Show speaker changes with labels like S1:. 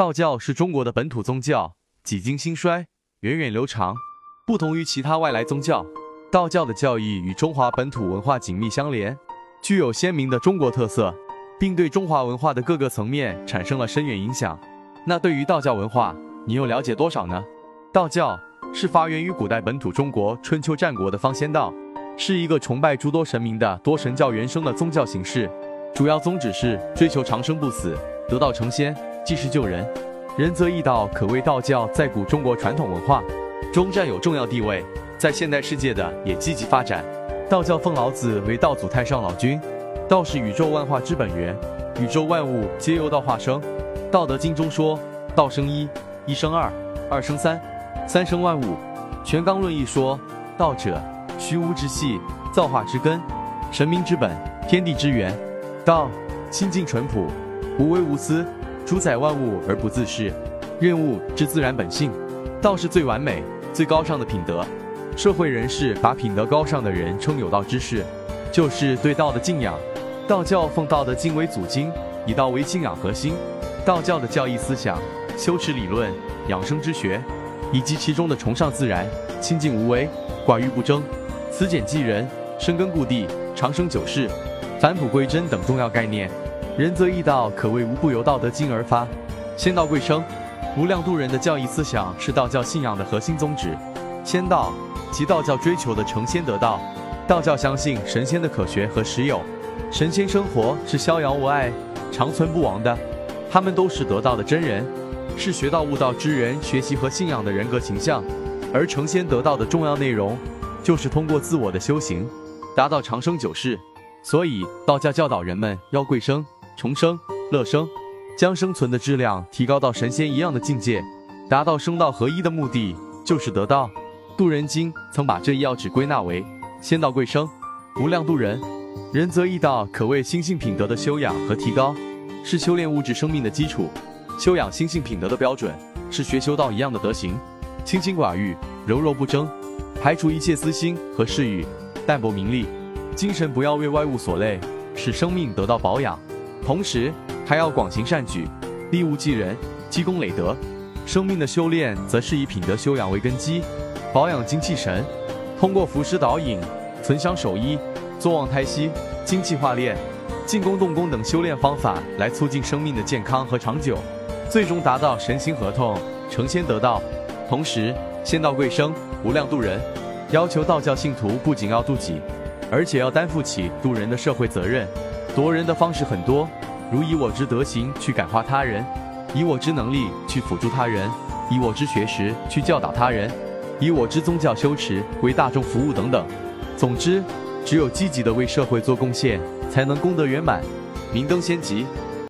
S1: 道教是中国的本土宗教，几经兴衰，源远流长。不同于其他外来宗教，道教的教义与中华本土文化紧密相连，具有鲜明的中国特色，并对中华文化的各个层面产生了深远影响。那对于道教文化，你又了解多少呢？道教是发源于古代本土中国春秋战国的方仙道，是一个崇拜诸多神明的多神教原生的宗教形式，主要宗旨是追求长生不死，得道成仙，济世救人。仁则义道可谓道教在古中国传统文化中占有重要地位，在现代世界的也积极发展。道教奉老子为道祖太上老君，道是宇宙万化之本源，宇宙万物皆由道化生。道德经中说：“道生一，一生二，二生三，三生万物。”全纲论义说：“道者，虚无之系，造化之根，神明之本，天地之源。道，清净淳朴，无为无私。”主宰万物而不自恃，任物之自然本性。道是最完美、最高尚的品德。社会人士把品德高尚的人称有道之士，就是对道的敬仰。道教奉《道德经》为祖经，以道为信仰核心。道教的教义思想、修持理论、养生之学，以及其中的崇尚自然、清净无为、寡欲不争、慈俭济人、深根固地、长生久世、返璞归真等重要概念。仁则易道，可谓无不由《道德经》而发。仙道贵生，无量度人的教义思想是道教信仰的核心宗旨。仙道即道教追求的成仙得道。道教相信神仙的可学和实有，神仙生活是逍遥无碍、长存不亡的。他们都是得道的真人，是学道悟道之人学习和信仰的人格形象。而成仙得道的重要内容，就是通过自我的修行，达到长生久世。所以道教教导人们要贵生。重生、乐生，将生存的质量提高到神仙一样的境界，达到生道合一的目的，就是得道。渡人经曾把这一要旨归纳为：仙道贵生，无量度人。仁则易道，可谓心性品德的修养和提高，是修炼物质生命的基础。修养心性品德的标准，是学修道一样的德行，清心寡欲，柔弱不争，排除一切私心和嗜欲，淡泊名利，精神不要为外物所累，使生命得到保养。同时还要广行善举，利物济人，积功累德。生命的修炼则是以品德修养为根基，保养精气神，通过服食导引、存香守医、坐忘胎息、精气化炼、静功动功等修炼方法来促进生命的健康和长久，最终达到神行合同、成仙得道。同时，仙道贵生，无量度人，要求道教信徒不仅要度己，而且要担负起度人的社会责任。夺人的方式很多，如以我之德行去感化他人，以我之能力去辅助他人，以我之学识去教导他人，以我之宗教修持为大众服务等等。总之，只有积极的为社会做贡献，才能功德圆满，明灯先吉。